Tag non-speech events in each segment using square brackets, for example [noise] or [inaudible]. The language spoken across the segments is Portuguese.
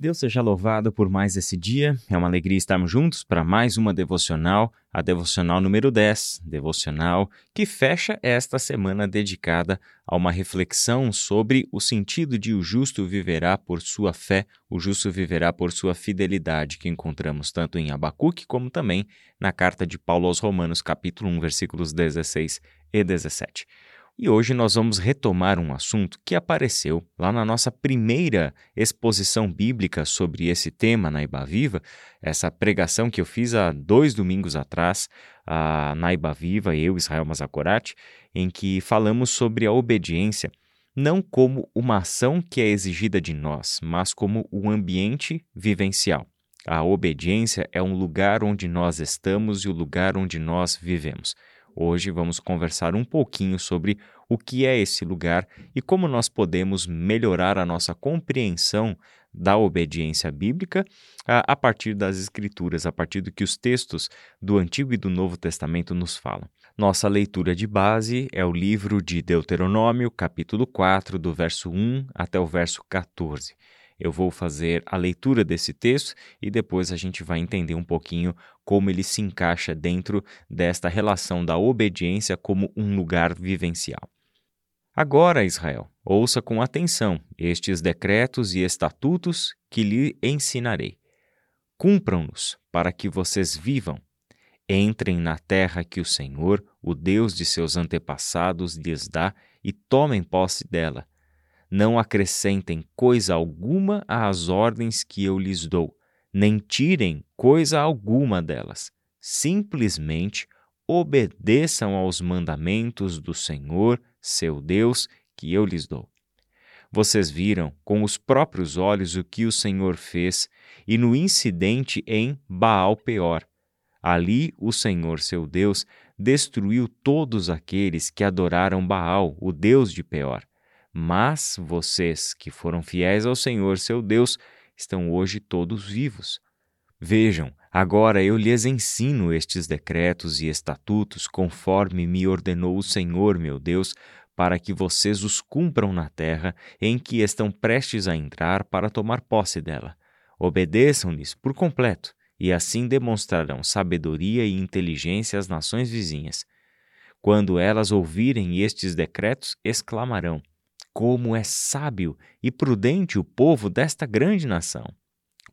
Deus seja louvado por mais esse dia. É uma alegria estarmos juntos para mais uma devocional, a devocional número 10, devocional que fecha esta semana dedicada a uma reflexão sobre o sentido de o justo viverá por sua fé, o justo viverá por sua fidelidade, que encontramos tanto em Abacuque como também na carta de Paulo aos Romanos, capítulo 1, versículos 16 e 17. E hoje nós vamos retomar um assunto que apareceu lá na nossa primeira exposição bíblica sobre esse tema na Viva, essa pregação que eu fiz há dois domingos atrás a, na Viva, eu, Israel Mazakorati, em que falamos sobre a obediência não como uma ação que é exigida de nós, mas como um ambiente vivencial. A obediência é um lugar onde nós estamos e o lugar onde nós vivemos. Hoje vamos conversar um pouquinho sobre o que é esse lugar e como nós podemos melhorar a nossa compreensão da obediência bíblica a, a, partir das Escrituras, a partir do que os textos do Antigo e do Novo Testamento nos falam. Nossa leitura de base é o livro de Deuteronômio, capítulo 4, do verso 1 até o verso 14. Eu vou fazer a leitura desse texto e depois a gente vai entender um pouquinho como ele se encaixa dentro desta relação da obediência como um lugar vivencial. Agora, Israel, ouça com atenção estes decretos e estatutos que lhe ensinarei. Cumpram-nos para que vocês vivam. Entrem na terra que o Senhor, o Deus de seus antepassados, lhes dá e tomem posse dela não acrescentem coisa alguma às ordens que eu lhes dou, nem tirem coisa alguma delas. Simplesmente obedeçam aos mandamentos do Senhor, seu Deus, que eu lhes dou. Vocês viram com os próprios olhos o que o Senhor fez e no incidente em Baal Peor. Ali o Senhor, seu Deus, destruiu todos aqueles que adoraram Baal, o Deus de Peor. Mas vocês que foram fiéis ao Senhor seu Deus estão hoje todos vivos. Vejam, agora eu lhes ensino estes decretos e estatutos conforme me ordenou o Senhor meu Deus, para que vocês os cumpram na terra em que estão prestes a entrar para tomar posse dela. Obedeçam-lhes por completo, e assim demonstrarão sabedoria e inteligência às nações vizinhas. Quando elas ouvirem estes decretos, exclamarão: como é sábio e prudente o povo desta grande nação.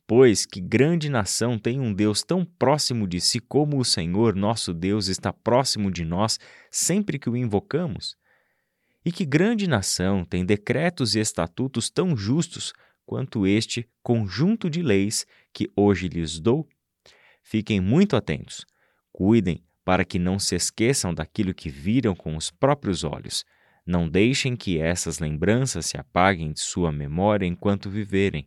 Pois que grande nação tem um Deus tão próximo de si como o Senhor nosso Deus está próximo de nós sempre que o invocamos? E que grande nação tem decretos e estatutos tão justos quanto este conjunto de leis que hoje lhes dou? Fiquem muito atentos. Cuidem para que não se esqueçam daquilo que viram com os próprios olhos não deixem que essas lembranças se apaguem de sua memória enquanto viverem.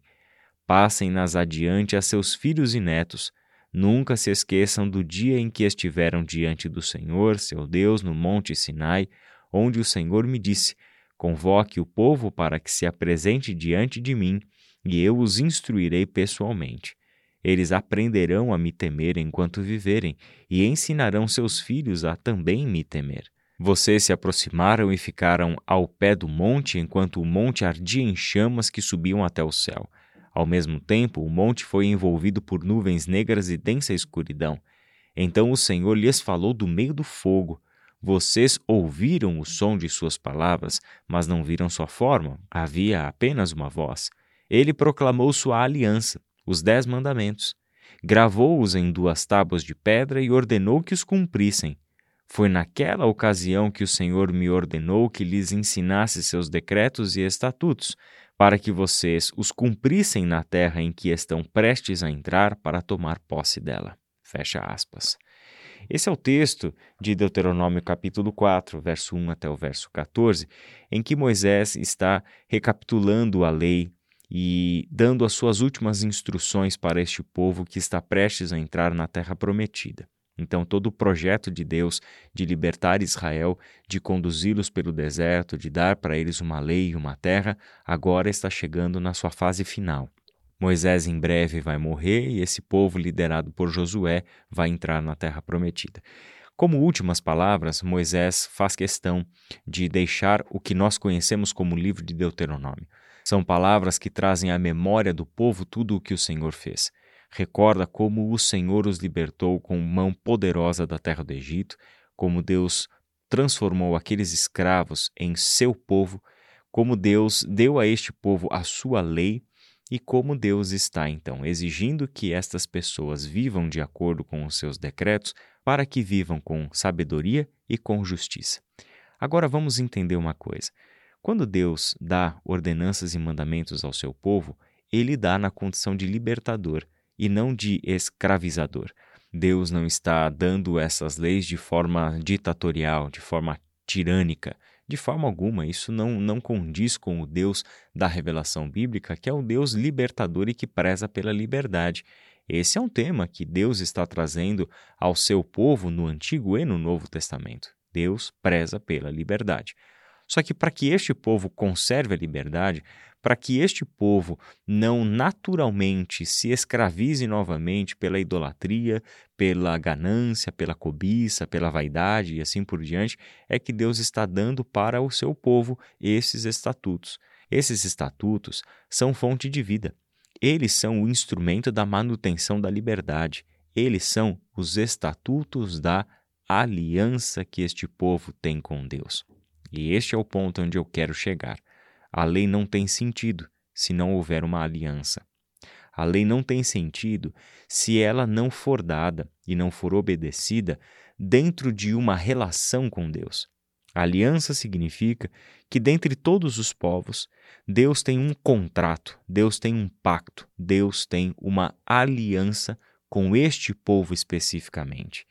Passem-nas adiante a seus filhos e netos. Nunca se esqueçam do dia em que estiveram diante do Senhor, seu Deus, no Monte Sinai, onde o Senhor me disse: Convoque o povo para que se apresente diante de mim, e eu os instruirei pessoalmente. Eles aprenderão a me temer enquanto viverem, e ensinarão seus filhos a também me temer. Vocês se aproximaram e ficaram ao pé do monte enquanto o monte ardia em chamas que subiam até o céu. Ao mesmo tempo, o monte foi envolvido por nuvens negras e densa escuridão. Então o Senhor lhes falou do meio do fogo. Vocês ouviram o som de suas palavras, mas não viram sua forma. Havia apenas uma voz. Ele proclamou sua aliança, os dez mandamentos. Gravou-os em duas tábuas de pedra e ordenou que os cumprissem. Foi naquela ocasião que o Senhor me ordenou que lhes ensinasse seus decretos e estatutos, para que vocês os cumprissem na terra em que estão prestes a entrar para tomar posse dela. Fecha aspas. Esse é o texto de Deuteronômio capítulo 4, verso 1 até o verso 14, em que Moisés está recapitulando a lei e dando as suas últimas instruções para este povo que está prestes a entrar na terra prometida. Então, todo o projeto de Deus de libertar Israel, de conduzi-los pelo deserto, de dar para eles uma lei e uma terra, agora está chegando na sua fase final. Moisés em breve vai morrer e esse povo, liderado por Josué, vai entrar na terra prometida. Como últimas palavras, Moisés faz questão de deixar o que nós conhecemos como livro de Deuteronômio. São palavras que trazem à memória do povo tudo o que o Senhor fez. Recorda como o Senhor os libertou com mão poderosa da terra do Egito, como Deus transformou aqueles escravos em seu povo, como Deus deu a este povo a sua lei e como Deus está então exigindo que estas pessoas vivam de acordo com os seus decretos para que vivam com sabedoria e com justiça. Agora vamos entender uma coisa. Quando Deus dá ordenanças e mandamentos ao seu povo, ele dá na condição de libertador e não de escravizador. Deus não está dando essas leis de forma ditatorial, de forma tirânica. De forma alguma, isso não, não condiz com o Deus da revelação bíblica, que é o Deus libertador e que preza pela liberdade. Esse é um tema que Deus está trazendo ao seu povo no Antigo e no Novo Testamento. Deus preza pela liberdade. Só que para que este povo conserve a liberdade, para que este povo não naturalmente se escravize novamente pela idolatria, pela ganância, pela cobiça, pela vaidade e assim por diante, é que Deus está dando para o seu povo esses estatutos. Esses estatutos são fonte de vida. Eles são o instrumento da manutenção da liberdade. Eles são os estatutos da aliança que este povo tem com Deus. E este é o ponto onde eu quero chegar. A lei não tem sentido se não houver uma aliança. A lei não tem sentido se ela não for dada e não for obedecida dentro de uma relação com Deus. A aliança significa que, dentre todos os povos, Deus tem um contrato, Deus tem um pacto, Deus tem uma aliança com este povo especificamente.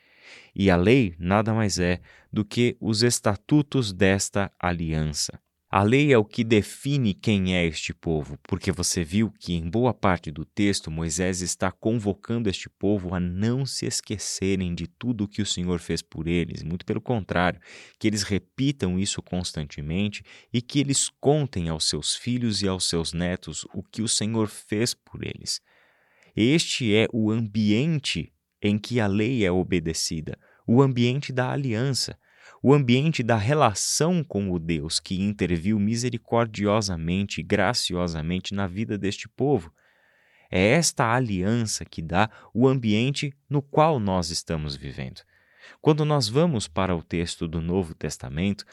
E a lei nada mais é do que os estatutos desta aliança. A lei é o que define quem é este povo, porque você viu que em boa parte do texto Moisés está convocando este povo a não se esquecerem de tudo o que o Senhor fez por eles, muito pelo contrário, que eles repitam isso constantemente e que eles contem aos seus filhos e aos seus netos o que o Senhor fez por eles. Este é o ambiente em que a lei é obedecida, o ambiente da aliança, o ambiente da relação com o Deus que interviu misericordiosamente e graciosamente na vida deste povo. É esta aliança que dá o ambiente no qual nós estamos vivendo. Quando nós vamos para o texto do Novo Testamento,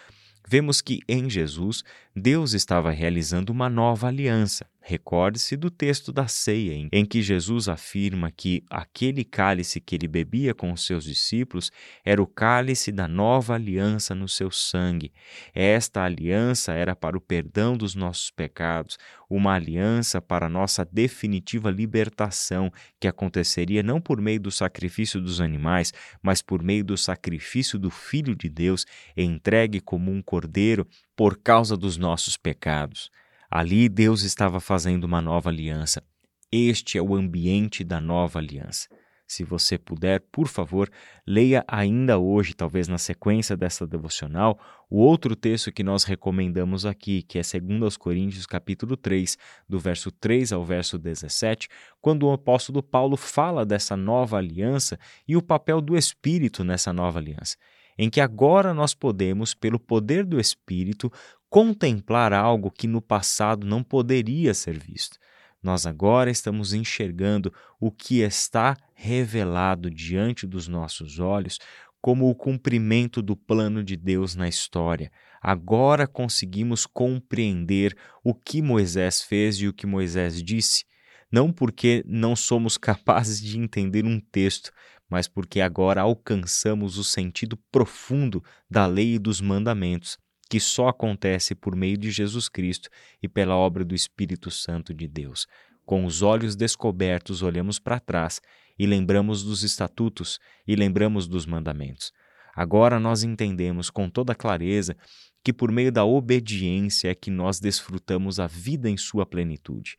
vemos que em Jesus Deus estava realizando uma nova aliança. Recorde-se do texto da ceia, em que Jesus afirma que aquele cálice que ele bebia com os seus discípulos era o cálice da nova aliança no seu sangue. Esta aliança era para o perdão dos nossos pecados, uma aliança para a nossa definitiva libertação, que aconteceria não por meio do sacrifício dos animais, mas por meio do sacrifício do Filho de Deus, entregue como um cordeiro por causa dos nossos pecados. Ali Deus estava fazendo uma nova aliança. Este é o ambiente da nova aliança. Se você puder, por favor, leia ainda hoje, talvez na sequência dessa devocional, o outro texto que nós recomendamos aqui, que é 2 Coríntios capítulo 3, do verso 3 ao verso 17, quando o apóstolo Paulo fala dessa nova aliança e o papel do Espírito nessa nova aliança em que agora nós podemos, pelo poder do Espírito, contemplar algo que no passado não poderia ser visto. Nós agora estamos enxergando o que está revelado diante dos nossos olhos como o cumprimento do plano de Deus na história. Agora conseguimos compreender o que Moisés fez e o que Moisés disse, não porque não somos [laughs] capazes de entender um texto, mas porque agora alcançamos o sentido profundo da lei e dos mandamentos, que só acontece por meio de Jesus Cristo e pela obra do Espírito Santo de Deus. Com os olhos descobertos, olhamos para trás e lembramos dos estatutos e lembramos dos mandamentos. Agora nós entendemos com toda clareza que por meio da obediência é que nós desfrutamos a vida em sua plenitude,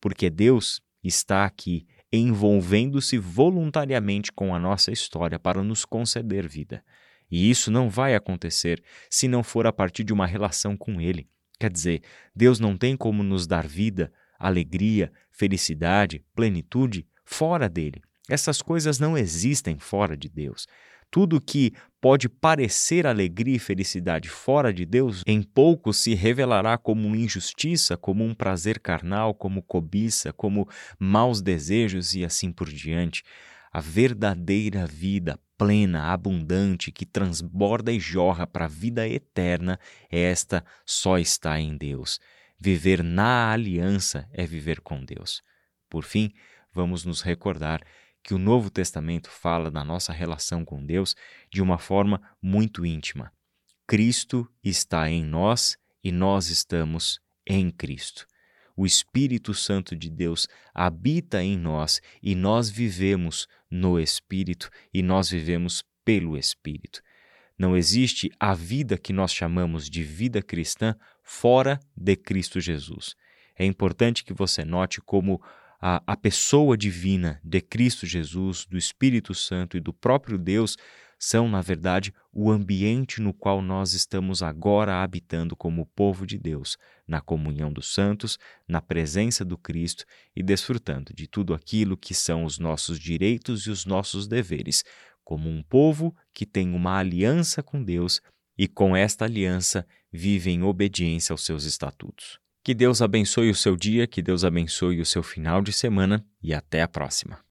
porque Deus está aqui envolvendo-se voluntariamente com a nossa história para nos conceder vida. E isso não vai acontecer se não for a partir de uma relação com Ele. Quer dizer, Deus não tem como nos dar vida, alegria, felicidade, plenitude fora dele. Essas coisas não existem fora de Deus. Tudo que pode parecer alegria e felicidade fora de Deus, em pouco se revelará como injustiça, como um prazer carnal, como cobiça, como maus desejos e assim por diante. A verdadeira vida plena, abundante, que transborda e jorra para a vida eterna, esta só está em Deus. Viver na aliança é viver com Deus. Por fim, vamos nos recordar que o Novo Testamento fala da nossa relação com Deus de uma forma muito íntima. Cristo está em nós e nós estamos em Cristo. O Espírito Santo de Deus habita em nós e nós vivemos no Espírito e nós vivemos pelo Espírito. Não existe a vida que nós chamamos de vida cristã fora de Cristo Jesus. É importante que você note como a, a pessoa divina de Cristo Jesus, do Espírito Santo e do próprio Deus são, na verdade, o ambiente no qual nós estamos agora habitando como povo de Deus, na comunhão dos santos, na presença do Cristo e desfrutando de tudo aquilo que são os nossos direitos e os nossos deveres, como um povo que tem uma aliança com Deus e com esta aliança vive em obediência aos seus estatutos. Que Deus abençoe o seu dia, que Deus abençoe o seu final de semana e até a próxima.